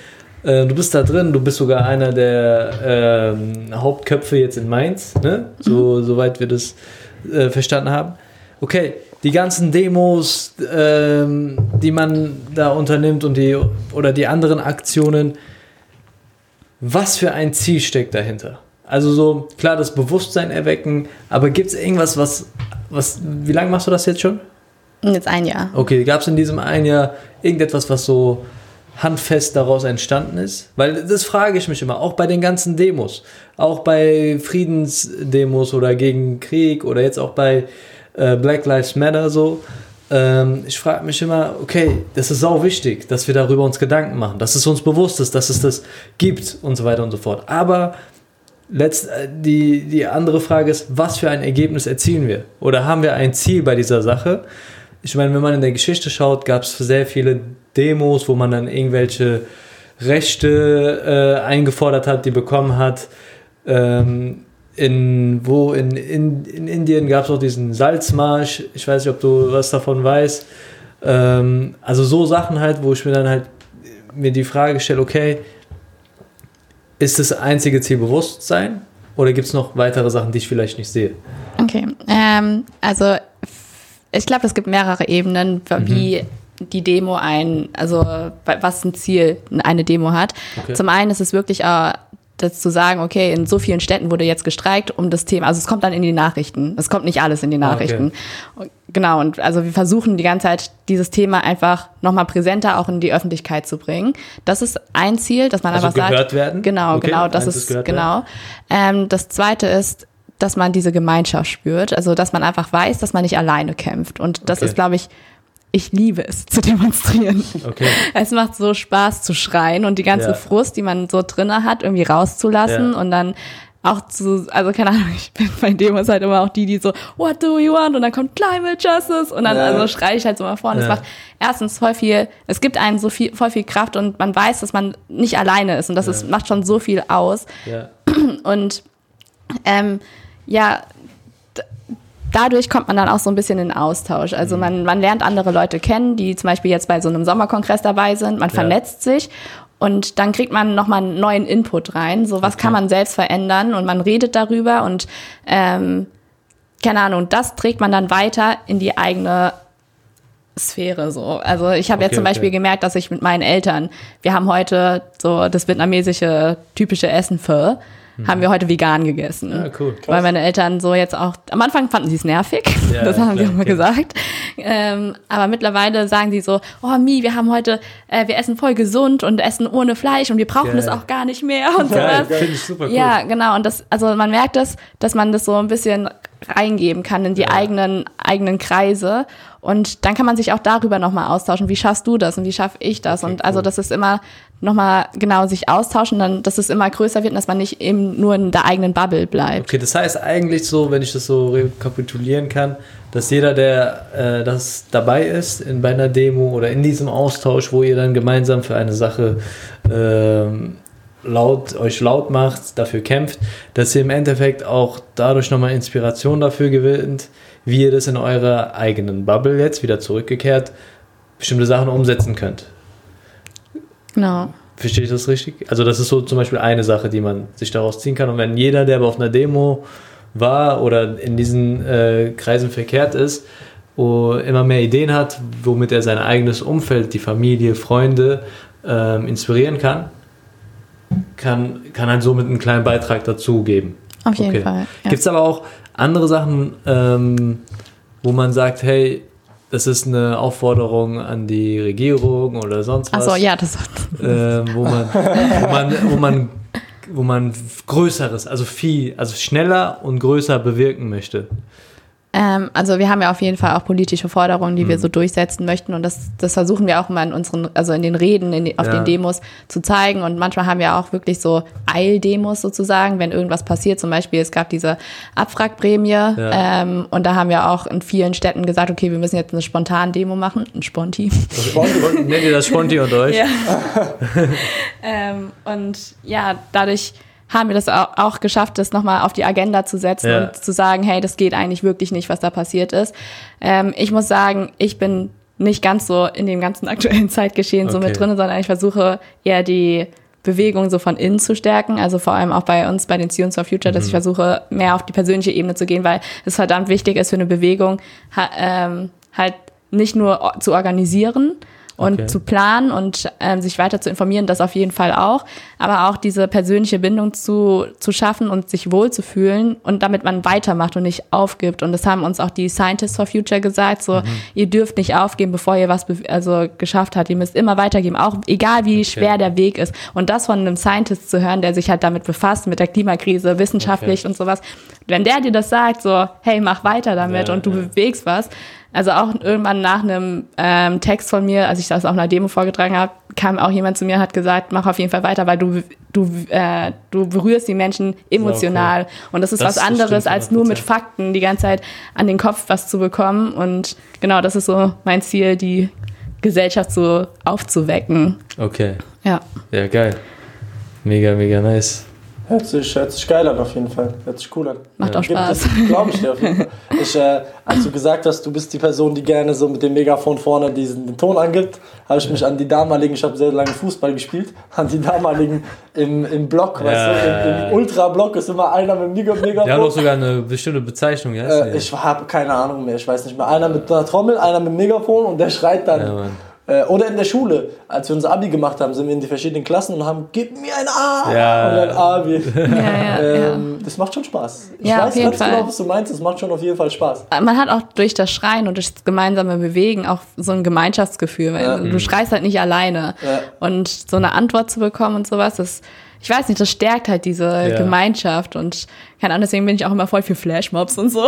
Äh, du bist da drin, du bist sogar einer der ähm, Hauptköpfe jetzt in Mainz, ne? So, Soweit wir das äh, verstanden haben. Okay, die ganzen Demos, ähm, die man da unternimmt und die oder die anderen Aktionen, was für ein Ziel steckt dahinter? Also so, klar, das Bewusstsein erwecken, aber gibt es irgendwas, was, was, wie lange machst du das jetzt schon? Jetzt ein Jahr. Okay, gab es in diesem einen Jahr irgendetwas, was so handfest daraus entstanden ist? Weil das frage ich mich immer, auch bei den ganzen Demos, auch bei Friedensdemos oder gegen Krieg oder jetzt auch bei äh, Black Lives Matter so. Ähm, ich frage mich immer, okay, das ist sau wichtig, dass wir darüber uns Gedanken machen, dass es uns bewusst ist, dass es das gibt und so weiter und so fort. Aber Letzt, äh, die, die andere Frage ist, was für ein Ergebnis erzielen wir? Oder haben wir ein Ziel bei dieser Sache? Ich meine, wenn man in der Geschichte schaut, gab es sehr viele Demos, wo man dann irgendwelche Rechte äh, eingefordert hat, die bekommen hat. Ähm, in, wo in, in, in Indien gab es auch diesen Salzmarsch. Ich weiß nicht, ob du was davon weißt. Ähm, also so Sachen halt, wo ich mir dann halt mir die Frage stelle, okay, ist das einzige Ziel Bewusstsein? Oder gibt es noch weitere Sachen, die ich vielleicht nicht sehe? Okay, ähm, also ich glaube, es gibt mehrere Ebenen, wie die Demo ein, also was ein Ziel eine Demo hat. Okay. Zum einen ist es wirklich äh, das zu sagen, okay, in so vielen Städten wurde jetzt gestreikt um das Thema, also es kommt dann in die Nachrichten. Es kommt nicht alles in die Ah, Nachrichten. Genau, und also wir versuchen die ganze Zeit dieses Thema einfach nochmal präsenter auch in die Öffentlichkeit zu bringen. Das ist ein Ziel, dass man Also einfach sagt. gehört werden? Genau, Okay, genau, das eins ist, genau. Ähm, das zweite ist, dass man diese Gemeinschaft spürt, also dass man einfach weiß, dass man nicht alleine kämpft. Und das Okay. ist, glaube ich, ich liebe es zu demonstrieren. Okay. Es macht so Spaß zu schreien und die ganze Ja. Frust, die man so drinne hat, irgendwie rauszulassen Ja. und dann auch zu, also keine Ahnung, ich bin bei Demos halt immer auch die, die so, what do you want? Und dann kommt Climate Justice und dann Ja. also schreie ich halt so mal vor. Und es macht erstens voll viel, es gibt einem so viel, voll viel Kraft und man weiß, dass man nicht alleine ist und das ist, macht schon so viel aus. Ja. Und ähm, ja, dadurch kommt man dann auch so ein bisschen in Austausch. Also man, man lernt andere Leute kennen, die zum Beispiel jetzt bei so einem Sommerkongress dabei sind. Man Ja. vernetzt sich und dann kriegt man nochmal einen neuen Input rein. So was Okay. kann man selbst verändern und man redet darüber und ähm, keine Ahnung, das trägt man dann weiter in die eigene Sphäre so. Also ich habe Okay, jetzt zum Beispiel okay. gemerkt, dass ich mit meinen Eltern, wir haben heute so das vietnamesische typische Essen Pho, haben wir heute vegan gegessen. Ja, cool. Weil meine Eltern so jetzt auch, am Anfang fanden sie es nervig, Ja, das haben sie auch mal gesagt. Ähm, aber mittlerweile sagen sie so, oh Mi, wir haben heute, äh, wir essen voll gesund und essen ohne Fleisch und wir brauchen es auch gar nicht mehr und sowas. finde ich super cool. Ja, genau. Und das, also man merkt es, dass man das so ein bisschen reingeben kann in die eigenen, eigenen Kreise. Und dann kann man sich auch darüber nochmal austauschen. Wie schaffst du das und wie schaffe ich das? Okay, und also, das ist immer nochmal genau sich austauschen, dann, dass es immer größer wird und dass man nicht eben nur in der eigenen Bubble bleibt. Okay, das heißt eigentlich so, wenn ich das so rekapitulieren kann, dass jeder, der äh, das dabei ist in, bei einer Demo oder in diesem Austausch, wo ihr dann gemeinsam für eine Sache ähm, laut, euch laut macht, dafür kämpft, dass ihr im Endeffekt auch dadurch nochmal Inspiration dafür gewinnt, wie ihr das in eurer eigenen Bubble jetzt wieder zurückgekehrt bestimmte Sachen umsetzen könnt. Genau. Verstehe ich das richtig? Also das ist so zum Beispiel eine Sache, die man sich daraus ziehen kann. Und wenn jeder, der aber auf einer Demo war oder in diesen äh, Kreisen verkehrt ist, oh, immer mehr Ideen hat, womit er sein eigenes Umfeld, die Familie, Freunde ähm, inspirieren kann, kann, kann halt somit einen kleinen Beitrag dazu geben. Auf jeden Okay. Fall. Ja. Gibt es aber auch andere Sachen, ähm, wo man sagt, hey, das ist eine Aufforderung an die Regierung oder sonst was? Achso, ja, das ähm, wo man, wo man, wo man, wo man Größeres, also viel, also schneller und größer bewirken möchte. Ähm, also wir haben ja auf jeden Fall auch politische Forderungen, die wir Mhm. so durchsetzen möchten und das, das versuchen wir auch immer in unseren, also in den Reden, in auf Ja. den Demos zu zeigen und manchmal haben wir auch wirklich so Eildemos sozusagen, wenn irgendwas passiert, zum Beispiel es gab diese Abwrackprämie ähm, und da haben wir auch in vielen Städten gesagt, okay, wir müssen jetzt eine spontane Demo machen, ein Sponti. Nennt ihr das Sponti unter euch? Ja. ähm, und ja, dadurch haben wir das auch, geschafft, das nochmal auf die Agenda zu setzen Ja. und zu sagen, hey, das geht eigentlich wirklich nicht, was da passiert ist. Ähm, ich muss sagen, ich bin nicht ganz so in dem ganzen aktuellen Zeitgeschehen so Okay. mit drin, sondern ich versuche eher die Bewegung so von innen zu stärken, also vor allem auch bei uns, bei den Students for Future, Mhm. dass ich versuche, mehr auf die persönliche Ebene zu gehen, weil es verdammt wichtig ist für eine Bewegung, ähm, halt nicht nur zu organisieren und Okay. zu planen und ähm, sich weiter zu informieren, das auf jeden Fall auch, aber auch diese persönliche Bindung zu, zu schaffen und sich wohlzufühlen und damit man weitermacht und nicht aufgibt. Und das haben uns auch die Scientists for Future gesagt, so, ihr dürft nicht aufgeben, bevor ihr was also geschafft habt. Ihr müsst immer weitergeben, auch egal wie schwer der Weg ist. Und das von einem Scientist zu hören, der sich halt damit befasst, mit der Klimakrise, wissenschaftlich Okay. und sowas. Wenn der dir das sagt, so, hey, mach weiter damit Ja, und du ja. bewegst was. Also auch irgendwann nach einem ähm, Text von mir, als ich das auf einer Demo vorgetragen habe, kam auch jemand zu mir und hat gesagt, mach auf jeden Fall weiter, weil du, du, äh, du berührst die Menschen emotional. Und das ist Das was anderes, als nur mit 100%. Fakten die ganze Zeit an den Kopf was zu bekommen. Und genau, das ist so mein Ziel, die Gesellschaft so aufzuwecken. Okay. Ja. Ja, geil. Mega, mega nice. Hört sich, hört sich geil an auf jeden Fall. Hört sich cool an. Macht auch Spaß. Glaube ich dir auf jeden Fall. Ich, äh, als du gesagt hast, du bist die Person, die gerne so mit dem Megafon vorne diesen den Ton angibt, habe ich mich an die damaligen, ich habe sehr lange Fußball gespielt, an die damaligen im, im Block, weißt Ja, du, ja, im, im Ultra-Block ist immer einer mit dem Mega- Die haben doch Megafon. sogar eine bestimmte Bezeichnung, ja? Äh, ich habe keine Ahnung mehr, ich weiß nicht mehr. Einer mit einer Trommel, einer mit dem Megafon und der schreit dann. Ja, Mann. Oder in der Schule, als wir unser Abi gemacht haben, sind wir in die verschiedenen Klassen und haben, gib mir ein A! Ja. Und ein Abi. Ja, ja, ja. Ähm, Das macht schon Spaß. Ich Ja, auf weiß jeden ganz Fall. genau, was du meinst. Es macht schon auf jeden Fall Spaß. man hat auch durch das Schreien und durch das gemeinsame Bewegen auch so ein Gemeinschaftsgefühl, weil Ja. du schreist halt nicht alleine. Ja. Und so eine Antwort zu bekommen und sowas, das, ich weiß nicht, das stärkt halt diese Ja. Gemeinschaft und keine Ahnung, deswegen bin ich auch immer voll für Flashmobs und so.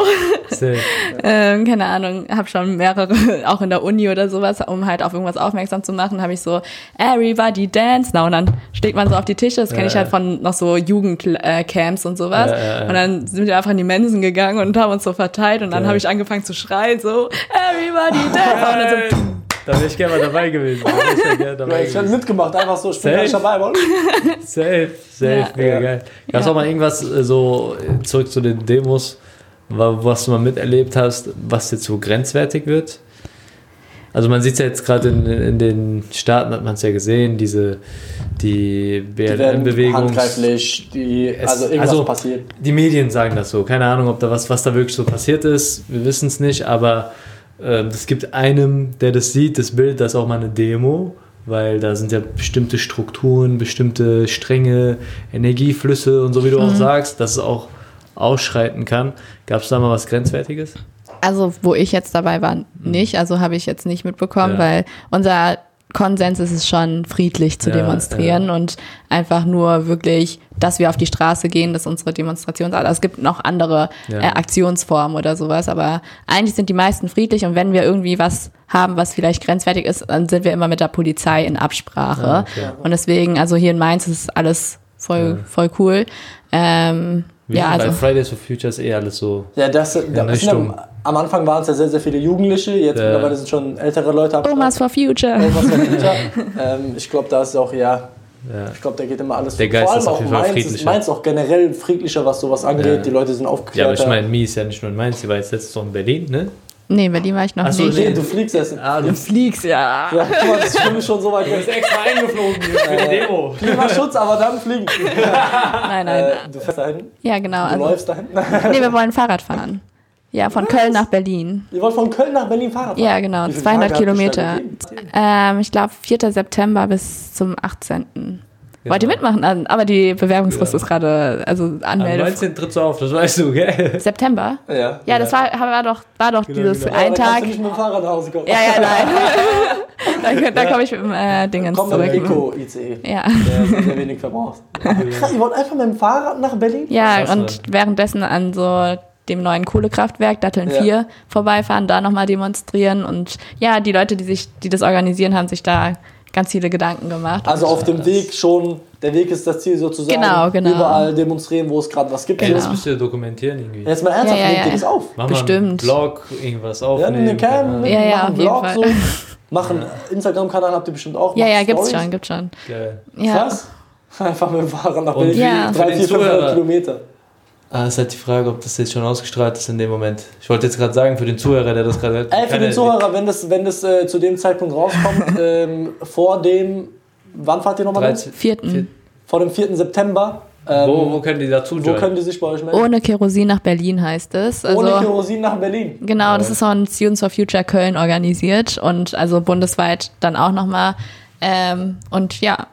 Safe. ähm, keine Ahnung, habe schon mehrere, auch in der Uni oder sowas, um halt auf irgendwas aufmerksam zu machen, habe ich so Everybody Dance Now und dann schlägt man so auf die Tische, das kenne Ja, ich halt ja. von noch so Jugendcamps und sowas. Ja, ja, ja. Und dann sind wir einfach in die Mensen gegangen und haben uns so verteilt und dann habe ich angefangen zu schreien, so Everybody Dance und dann so, Da wäre ich gerne mal dabei gewesen. Da wär ich dabei ich hätte mitgemacht, einfach so, ich bin Safe. nicht dabei, Mann. Safe, safe, Ja. mega Ja. geil. Gab es Ja. auch mal irgendwas äh, so, äh, zurück zu den Demos, wa- was du mal miterlebt hast, was jetzt so grenzwertig wird? Also man sieht es ja jetzt gerade in, in den Staaten, hat man es ja gesehen, diese, die BLM-Bewegung. handgreiflich, die, also irgendwas also- passiert. Die Medien sagen das so. Keine Ahnung, ob da was, was da wirklich so passiert ist. Wir wissen es nicht, aber es gibt einem, der das sieht, das Bild, das ist auch mal eine Demo, weil da sind ja bestimmte Strukturen, bestimmte Stränge, Energieflüsse und so wie du Mhm. auch sagst, dass es auch ausschreiten kann. Gab es da mal was Grenzwertiges? Also, wo ich jetzt dabei war, nicht. Also habe ich jetzt nicht mitbekommen, Ja. weil unser Konsens ist es schon, friedlich zu Ja, demonstrieren und einfach nur wirklich, dass wir auf die Straße gehen, dass unsere Demonstration, also es gibt noch andere Ja. äh, Aktionsformen oder sowas, aber eigentlich sind die meisten friedlich und wenn wir irgendwie was haben, was vielleicht grenzwertig ist, dann sind wir immer mit der Polizei in Absprache. Okay. Und deswegen, also hier in Mainz ist alles voll, voll cool. Ähm, Wie ja, bei also Fridays for Future ist eh alles so. Ja, das, das sind ja, am Anfang waren es ja sehr, sehr viele Jugendliche, jetzt Ja. mittlerweile sind schon ältere Leute am Omas for Future. Start. Omas for Future. ähm, ich glaube, da ist auch, ja, Ja. ich glaube, da geht immer alles Der Geist Vor allem ist auf auch jeden Fall Mainz ist, friedlicher. Mainz auch generell friedlicher, was sowas angeht. Ja. Die Leute sind Ja, aber ich meine, Mi ist ja nicht nur in Mainz, sie war jetzt letztes Mal in Berlin, ne? Nee, Berlin war ich noch Ach so, nicht. Nee, nee. du fliegst essen. Ah, du Du fliegst, ja. Ja, guck mal, das ist für mich schon so weit weg. extra eingeflogen für die Demo. Klimaschutz, aber dann fliegen. Nein, nein. Äh, du fährst dahin? Ja, genau. Du Also, läufst dahin? nee, wir wollen Fahrrad fahren. Ja, von Köln nach Berlin. Ihr wollt von Köln nach Berlin Fahrrad fahren? Ja, genau. Wie viele 200 Tage habt ihr Kilometer. Ähm, ich glaube, 4. September bis zum 18. Wollt ihr mitmachen? Also, Aber die Bewerbungsfrist Ja. ist gerade, also Am Anmeldung. 19. trittst du auf, das weißt du, gell? September? Ja. Ja, das war, war doch, war doch Genau, dieses genau. Ein Tag. du nicht mit dem Fahrrad nach Hause kommen. Ja, ja, nein. da da komme ich mit dem äh, Dingens Komm zurück. dem Eco-ICE. Ja. Der sehr wenig verbraucht. Krass, ihr wollt einfach mit dem Fahrrad nach Berlin? Ja, Krass, und währenddessen an so dem neuen Kohlekraftwerk Datteln Ja. 4 vorbeifahren, da nochmal demonstrieren und ja, die Leute, die sich, die das organisieren, haben sich da ganz viele Gedanken gemacht. Also auf dem Weg schon, der Weg ist das Ziel sozusagen. Genau, genau. Überall demonstrieren, wo es gerade was gibt. Ey, Genau. das müsst ihr dokumentieren irgendwie. Jetzt mal ernsthaft, Ja, ja, nehmt ja. auf? Mach Bestimmt. Mal einen Blog, irgendwas Ja, aufnehmen. eine Cam, Ja, ja, machen auf jeden Fall. so. Machen Instagram-Kanal habt ihr bestimmt auch. ja, ja, gibt's schon, gibt's schon. Geil. Ja. Krass. Einfach mit dem Fahrrad nach Berlin. Ja. Drei, vier, 500 Zuhörer, Kilometer. Ah, ist halt die Frage, ob das jetzt schon ausgestrahlt ist in dem Moment. Ich wollte jetzt gerade sagen, für den Zuhörer, der das gerade hört. Ey, für den er- Zuhörer, wenn das, wenn das äh, zu dem Zeitpunkt rauskommt, ähm, vor dem, wann fahrt ihr nochmal? 13. Vierten. Vor dem 4. September. Ähm, Wo, wo können die dazu wo joinen? können die sich bei euch melden? Ohne Kerosin nach Berlin heißt es. Also, Ohne Kerosin nach Berlin. Genau, das ist von Students for Future Köln organisiert und also bundesweit dann auch nochmal. Ähm, und ja,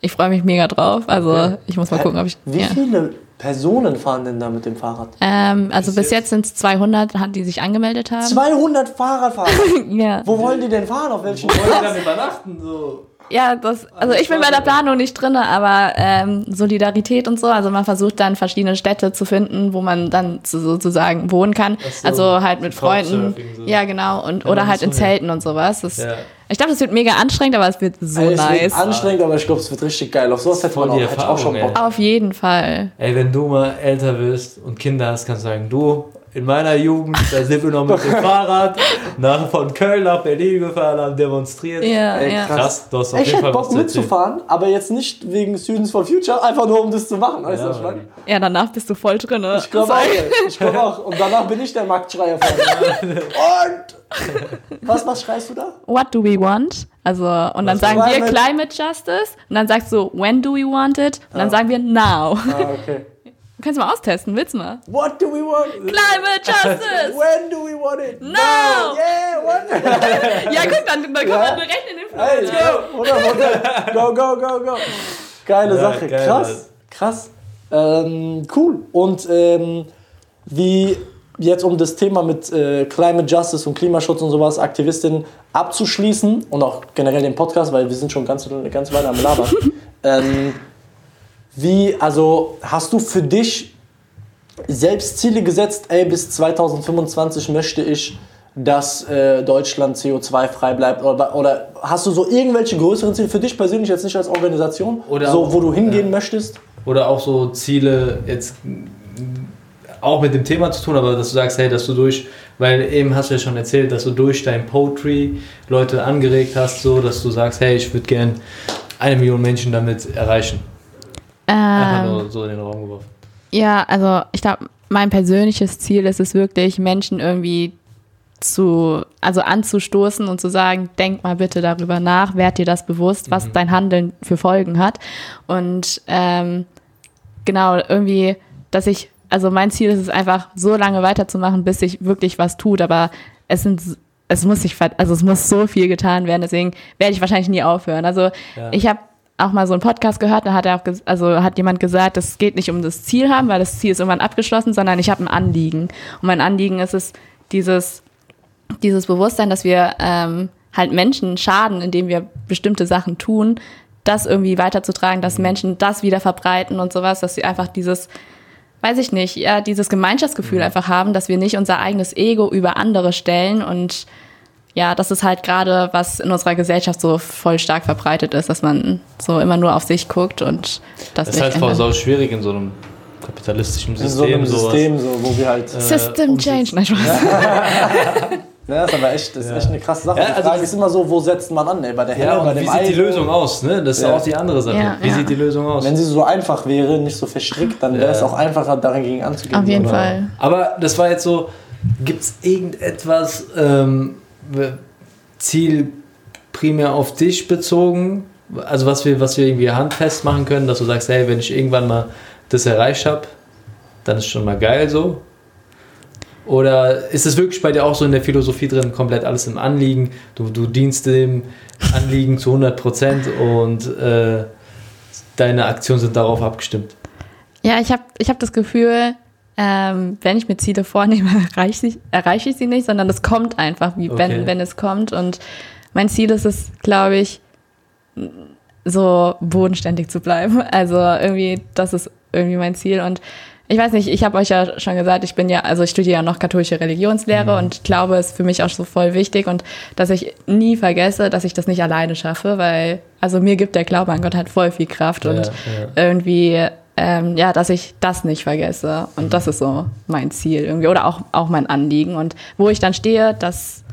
ich freue mich mega drauf. Also ich muss mal gucken, ob ich. Wie Ja. viele Personen fahren denn da mit dem Fahrrad? Ähm, also Bis bis jetzt sind es 200, die sich angemeldet haben. 200 Fahrradfahrer. Ja. Wo wollen die denn fahren? Auf welchen Wollen die damit übernachten? So. Ja, das, also ich bin bei der Planung nicht drin, aber ähm, Solidarität und so, also man versucht dann verschiedene Städte zu finden, wo man dann so- sozusagen wohnen kann. So, also halt mit Freunden. So. Ja, genau. Und, Ja, oder halt in. Zelten und sowas. Das, Ja. Ich glaube, das wird mega anstrengend, aber es wird so Ey, es wird nice. anstrengend, aber ich glaube, es wird richtig geil. Auf sowas hätte man auch, hätte auch schon Bock. Auf jeden Fall. Ey, wenn du mal älter wirst und Kinder hast, kannst du sagen, du, in meiner Jugend, da sind wir noch mit dem Fahrrad nach, von Köln nach Berlin gefahren, haben demonstriert. Ja, Ey, ja. krass. Krass, du hast auf ich jeden hätte Fall was Bock mitzufahren, aber jetzt nicht wegen Students for Future, einfach nur um das zu machen. Weißt du, Ja, was ich meine? Ja, danach bist du voll drin. Ne? Ich glaube auch, ey. ich glaube auch. Und danach bin ich der Marktschreier von. Und was, was schreist du da? What do we want? Also, und dann Was sagen wir Climate- Justice. Und dann sagst du, when do we want it? Und dann sagen wir now. Ah, okay. Du kannst mal austesten, willst du mal? What do we want? Climate Justice! When do we want it? Now! Yeah, what? Ja, guck, dann, dann kommt Ja. man direkt in den Flow. Hey, go, oder, oder, go, go, go, go. Geile Ja, Sache, geil, krass, krass. Ähm, cool. Und ähm, wie jetzt um das Thema mit äh, Climate Justice und Klimaschutz und sowas, Aktivistinnen abzuschließen und auch generell den Podcast, weil wir sind schon ganz, ganz weit am Labern. ähm, wie, also hast du für dich selbst Ziele gesetzt, ey, bis 2025 möchte ich, dass äh, Deutschland CO2-frei bleibt? Oder, oder hast du so irgendwelche größeren Ziele für dich persönlich, jetzt nicht als Organisation, Oder so, wo du hingehen ja. möchtest? Oder auch so Ziele jetzt auch mit dem Thema zu tun, aber dass du sagst, hey, dass du durch, weil eben hast du ja schon erzählt, dass du durch dein Poetry Leute angeregt hast, so dass du sagst, hey, ich würde gern eine Million Menschen damit erreichen. Einfach Ähm, nur so in den Raum geworfen. ja, also ich glaube, mein persönliches Ziel ist es wirklich, Menschen irgendwie zu, also anzustoßen und zu sagen, denk mal bitte darüber nach, werd dir das bewusst, was dein Handeln für Folgen hat. Und ähm, genau, irgendwie, dass ich, also mein Ziel ist es einfach, so lange weiterzumachen, bis sich wirklich was tut, aber es sind es muss sich, also es muss so viel getan werden, deswegen werde ich wahrscheinlich nie aufhören. Also Ja. ich habe auch mal so einen Podcast gehört, da hat er auch, also hat jemand gesagt, es geht nicht um das Ziel haben, weil das Ziel ist irgendwann abgeschlossen, sondern ich habe ein Anliegen. Und mein Anliegen ist es, dieses, dieses Bewusstsein, dass wir ähm, halt Menschen schaden, indem wir bestimmte Sachen tun, das irgendwie weiterzutragen, dass Menschen das wieder verbreiten und sowas, dass sie einfach dieses, weiß ich nicht, ja, dieses Gemeinschaftsgefühl einfach haben, dass wir nicht unser eigenes Ego über andere stellen und ja, das ist halt gerade, was in unserer Gesellschaft so voll stark verbreitet ist, dass man so immer nur auf sich guckt und das, Das ist halt voll sau schwierig in so einem kapitalistischen In so einem System. sowas. System, so, wo wir halt. System und- Change, nein, Spaß. Ja, das ist aber echt, das ist Ja. echt eine krasse Sache. Ja, die also Frage das- ist immer so, wo setzt man an? Ey? Bei der Henne, Ja, bei dem wie sieht die? Lösung aus? Ne? Das ist Ja. auch die andere Sache. Ja, wie ja. sieht die Lösung aus? Wenn sie so einfach wäre, nicht so verstrickt, dann wäre es auch einfacher, dagegen anzugehen. Auf jeden So. Fall. Aber das war jetzt so, Gibt es irgendetwas, ähm, Ziel primär auf dich bezogen? Also was wir, was wir irgendwie handfest machen können, dass du sagst, hey, wenn ich irgendwann mal das erreicht habe, dann ist schon mal geil so. Oder ist es wirklich bei dir auch so in der Philosophie drin, komplett alles im Anliegen? Du, du dienst dem Anliegen zu 100 Prozent und äh, deine Aktionen sind darauf abgestimmt. Ja, ich habe ich hab das Gefühl, ähm, wenn ich mir Ziele vornehme, erreiche ich, erreiche ich sie nicht, sondern das kommt einfach, wie Okay. wenn, wenn es kommt. Und mein Ziel ist es, glaube ich, so bodenständig zu bleiben. Also irgendwie, das ist irgendwie mein Ziel. Und ich weiß nicht, ich habe euch ja schon gesagt, ich bin ja, also ich studiere ja noch katholische Religionslehre und ich glaube, es ist für mich auch so voll wichtig und dass ich nie vergesse, dass ich das nicht alleine schaffe, weil, also mir gibt der Glaube an Gott halt voll viel Kraft und ja. irgendwie, ähm, ja, dass ich das nicht vergesse. Und das ist so mein Ziel irgendwie oder auch, auch mein Anliegen. Und wo ich dann stehe, das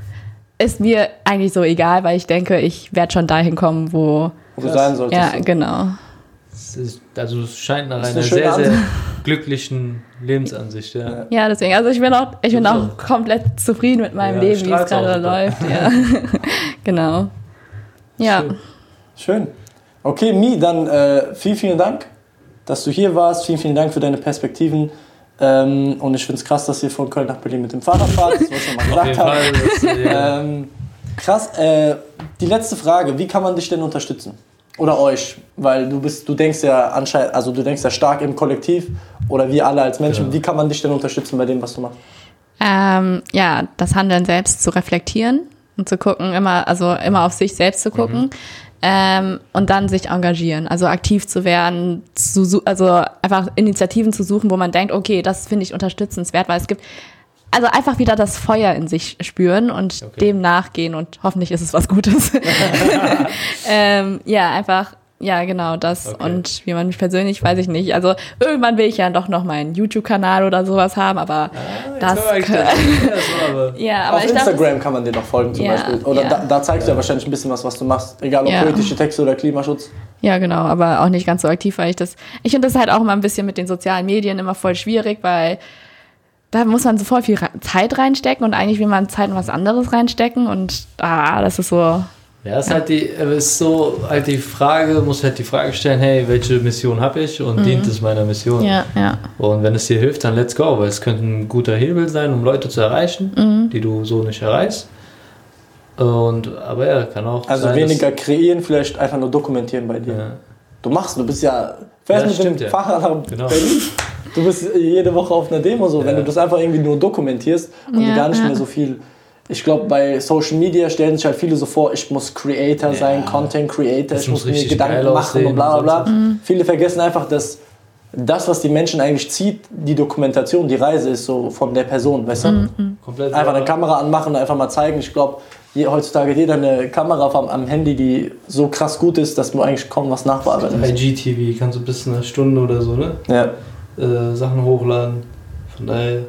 ist mir eigentlich so egal, weil ich denke, ich werde schon dahin kommen, wo, Wo du sein solltest. ja, genau. Ist, also es scheint nach Das ist einer sehr, sehr glücklichen Lebensansicht, ja. Ja. Deswegen, also ich bin auch, ich bin auch komplett zufrieden mit meinem Ja, Leben, wie es gerade super. läuft. Ja. genau. Ja. Schön. Schön. Okay, Mi, dann äh, vielen, vielen Dank, dass du hier warst. Vielen, vielen Dank für deine Perspektiven. Ähm, und ich finde es krass, dass ihr von Köln nach Berlin mit dem Fahrrad fahrt. Das wollte ich schon mal gesagt. Das, äh, ja. Ähm, krass. Äh, die letzte Frage: Wie kann man dich denn unterstützen? Oder euch? Weil du bist, du denkst ja anscheinend, also du denkst ja stark im Kollektiv oder wir alle als Menschen. Ja. Wie kann man dich denn unterstützen bei dem, was du machst? Ähm, ja, das Handeln selbst zu reflektieren und zu gucken, immer, also immer auf sich selbst zu gucken. Ähm, und dann sich engagieren, also aktiv zu werden, zu, also einfach Initiativen zu suchen, wo man denkt, okay, das finde ich unterstützenswert, weil es gibt, also einfach wieder das Feuer in sich spüren und Okay. dem nachgehen und hoffentlich ist es was Gutes. ähm, ja, einfach, ja, genau das. Okay. Und wie man mich persönlich, weiß ich nicht. Also irgendwann will ich ja doch noch meinen YouTube-Kanal oder sowas haben, aber das, aber eigentlich- Ja, so, aber- ja, aber Auf Instagram kann man dir noch folgen zum Ja, Beispiel. Oder ja. da, da zeigst du ja wahrscheinlich ein bisschen was, was du machst. Egal ob Ja. politische Texte oder Klimaschutz. ja, genau, aber auch nicht ganz so aktiv, weil ich das, ich finde das halt auch immer ein bisschen mit den sozialen Medien immer voll schwierig, weil da muss man so voll viel Zeit reinstecken und eigentlich will man Zeit in was anderes reinstecken und ah, das ist so, Ja, ist halt die, ist so halt die Frage, muss halt die Frage stellen, hey, welche Mission habe ich und dient es meiner Mission? Mhm. ja, ja, Und wenn es dir hilft, dann let's go, weil es könnte ein guter Hebel sein, um Leute zu erreichen, Mhm. die du so nicht erreichst. Und, aber ja, kann auch Also sein, weniger kreieren, vielleicht einfach nur dokumentieren bei dir. Ja. Du machst, du bist ja fährst Ja, mit stimmt, dem ja. Fahrrad nach Genau. Berlin. Du bist jede Woche auf einer Demo so. Wenn du das einfach irgendwie nur dokumentierst und Ja, gar nicht ja. mehr so viel. Ich glaube, bei Social Media stellen sich halt viele so vor, ich muss Creator Ja. sein, Content Creator, Das ich muss muss mir Gedanken machen und bla bla bla. sonst Viele vergessen einfach, dass das, was die Menschen eigentlich zieht, die Dokumentation, die Reise ist so von der Person, weißt du? Komplett Einfach eine. Kamera anmachen und einfach mal zeigen. Ich glaube, heutzutage hat jeder eine Kamera am, am Handy, die so krass gut ist, dass du eigentlich kaum was nachbearbeiten musst. IGTV kannst du bis eine Stunde oder so, ne? Ja. Äh, Sachen hochladen. Von daher.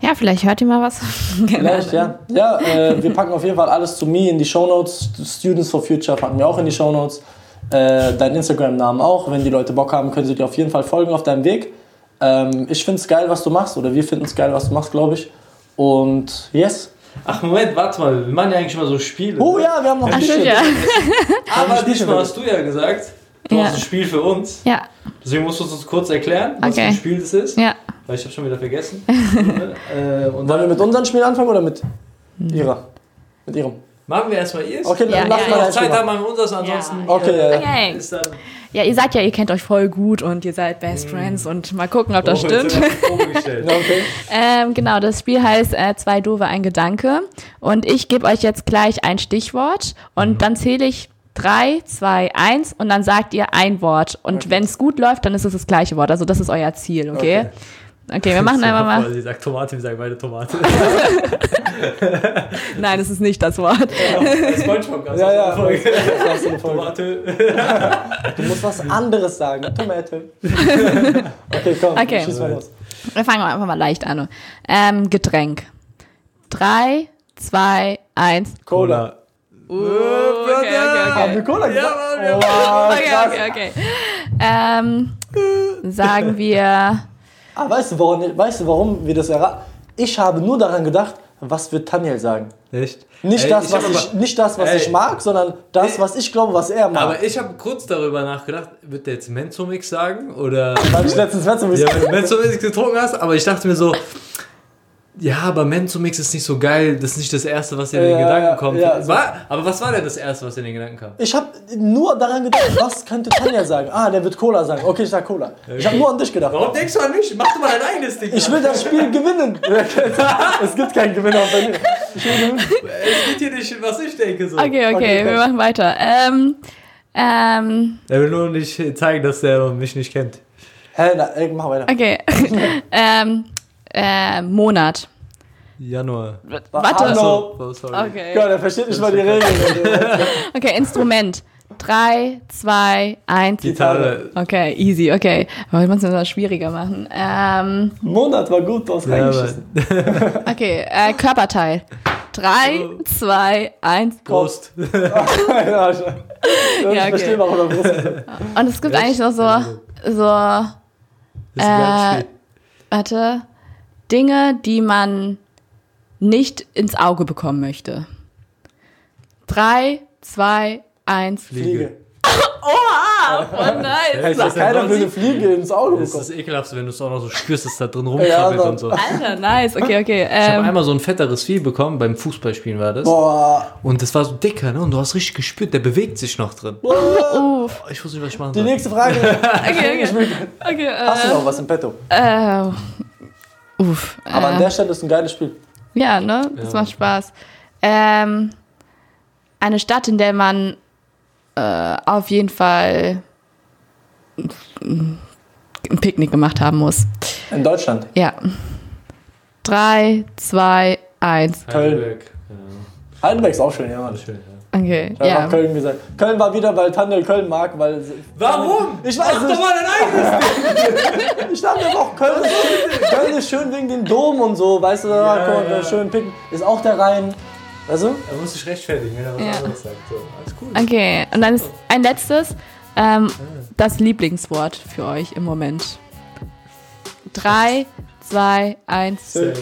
Ja, vielleicht hört ihr mal was. Vielleicht, ja. Ja, äh, wir packen auf jeden Fall alles zu mir in die Shownotes. Students for Future packen wir auch in die Shownotes. Äh, deinen Instagram-Namen auch. Wenn die Leute Bock haben, können sie dir auf jeden Fall folgen auf deinem Weg. Ähm, ich finde es geil, was du machst. Oder wir finden es geil, was du machst, glaube ich. Und yes. Ach, Moment, warte mal. Wir machen ja eigentlich immer so Spiele. Oh ne? ja, wir haben noch ein bisschen. ja. Aber diesmal hast du ja gesagt, du Ja. hast ein Spiel für uns. Ja, Deswegen musst du uns kurz erklären, was Okay. für ein Spiel das ist. ja. Weil ich habe schon wieder vergessen. äh, und Wollen wir mit unserem Spiel anfangen oder mit ihrer? Mit ihrem. machen wir erstmal ihrs. Okay, Ja, dann ja, mal Wenn wir noch Zeit Spiel haben, machen. machen wir unseres. Ansonsten Okay, ja, ja. Okay. ist dann. Ja, ihr sagt ja, ihr kennt euch voll gut und ihr seid Best Friends und mal gucken, ob das Oh, stimmt. Ja, okay. Ähm, genau, das Spiel heißt äh, Zwei Dove, ein Gedanke. Und ich gebe euch jetzt gleich ein Stichwort und dann zähle ich drei, zwei, eins und dann sagt ihr ein Wort. Und wenn es gut läuft, dann ist es das gleiche Wort. Also das ist euer Ziel, okay? Okay, wir machen einfach mal. Sie sagt Tomate, wir sagen beide Tomate. Nein, es ist nicht das Wort. Spongebob Ja, ja. Folge. Das hast du eine Folge. Tomate. Du musst was anderes sagen. Tomate. Okay, komm. Okay. Schieß mal los. Wir fangen einfach mal leicht an. Ähm, Getränk. Drei, zwei, eins. Cola. Uh, okay, okay, Haben okay. wir Cola gesagt? Mann, ja. oh, Okay, okay, okay. Ähm, sagen wir. Ah, weißt du, warum, weißt du, warum wir das erraten? Ich habe nur daran gedacht, was wird Taniel sagen. Echt? Nicht Ey, das, ich was ich, aber- nicht das, was Ey. ich mag, sondern das, Ey. was ich glaube, was er mag. Aber ich habe kurz darüber nachgedacht, wird der jetzt Menzomix sagen oder Weil ich letztens Wetzum ja, wenn du Menzomix getrunken hast, aber ich dachte mir so, ja, aber Menzomix ist nicht so geil, das ist nicht das erste, was dir in den Ja, Gedanken kommt. ja, so. war, aber was war denn das erste, was dir in den Gedanken kam? Ich habe nur daran gedacht, was könnte Tanja sagen? Ah, der wird Cola sagen. Okay, ich sag Cola. Ich habe nur an dich gedacht. Warum denkst du an mich? Mach doch mal dein eigenes Ding. Ich will das Spiel gewinnen. es gibt keinen Gewinner bei mir. Ich will gewinnen. Es geht hier nicht, was ich denke so. Okay, okay, Okay, wir machen weiter. Ähm, ähm, Er will nur nicht zeigen, dass er mich nicht kennt. Hä, na, ey, mach weiter. okay. ähm, äh, Monat. Januar. Warte. Hallo. Oh, sorry. Okay. Gott, er versteht nicht mal die Regeln. Okay, Instrument. Drei, zwei, eins. Gitarre. Okay, easy, okay. Aber ich muss es das schwieriger machen. Ähm, Monat war gut, du hast Ja, okay, äh, Körperteil. Drei, zwei, eins. Prost. ja, ich, okay. verstehe, warum er Brust. Und es gibt eigentlich noch so, so, Ist ein geiles Äh, warte, Dinge, die man nicht ins Auge bekommen möchte. Drei, zwei, eins. Fliege. Oha, oh nice. ich sag, keiner will eine Fliege ins Auge Das ist bekommen. das Ekelhaftste, wenn du es auch noch so spürst, dass da drin Ja, rumkrabbelt aber- und so. Alter, nice. Okay, okay. Ich habe Ähm, einmal so ein fetteres Vieh bekommen, beim Fußballspielen war das. Boah, Und das war so dicker, ne? Und du hast richtig gespürt, der bewegt sich noch drin. uff. Oh, ich wusste nicht, was ich machen die soll. nächste Frage. Okay, okay. okay Hast du äh, noch was im Petto? äh, uff. Aber an äh, der Stelle ist ein geiles Spiel. Ja, ne? Das Ja. macht Spaß. Ähm, eine Stadt, in der man äh, auf jeden Fall ein Picknick gemacht haben muss. In Deutschland. Ja. Drei, zwei, eins. Köln. Heidelberg. Ja, Heidelberg ist auch schön, ja. Mann. schön, ja. Okay, Ich habe ja. Köln gesagt. Köln war wieder, weil Tandel Köln mag, weil. Warum? Ich weiß nicht. mal dein eigenes! Ich dachte auch, Köln ist, schön, Köln ist schön wegen dem Dom und so, weißt du, da Ja, guck mal, ja. schön picken. Ist auch der Rhein. Weißt du? Da muss ich rechtfertigen, wenn er was Ja. anderes sagt. So, alles cool. Okay, und dann ist ein letztes. Ähm, das Lieblingswort für euch im Moment. Drei, zwei, eins. Safe.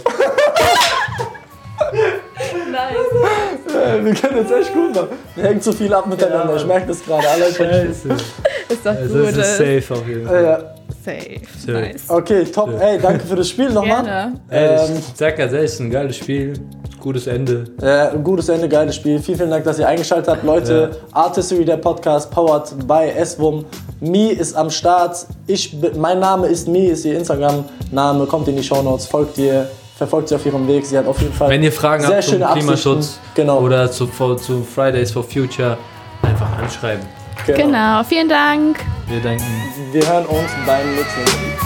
Nice. Äh, wir können jetzt echt gut machen. Wir hängen zu viel ab miteinander. Ja, ich merke das gerade. Alle können Scheiße. Ist doch Also gut. es ist safe auf jeden äh, Fall. ja. Safe. Safe. Nice. Okay, top. Ey, danke für das Spiel nochmal. Gerne. Ey, Ähm, ich sag ganz ehrlich, es ist ein geiles Spiel. Gutes Ende. Äh, ein gutes Ende, geiles Spiel. Vielen, vielen Dank, dass ihr eingeschaltet habt. Leute, Artistry, der Podcast, powered by SWUM. Mi ist am Start. Ich, bin- mein Name ist Mi, ist ihr Instagram-Name. Kommt in die Shownotes, folgt ihr, verfolgt sie auf ihrem Weg. Sie hat auf jeden Fall Wenn ihr Fragen sehr habt zum Klimaschutz. Genau. oder zu, zu Fridays for Future, einfach anschreiben. Genau. Vielen Dank. Wir denken Wir hören uns beim nächsten Mal.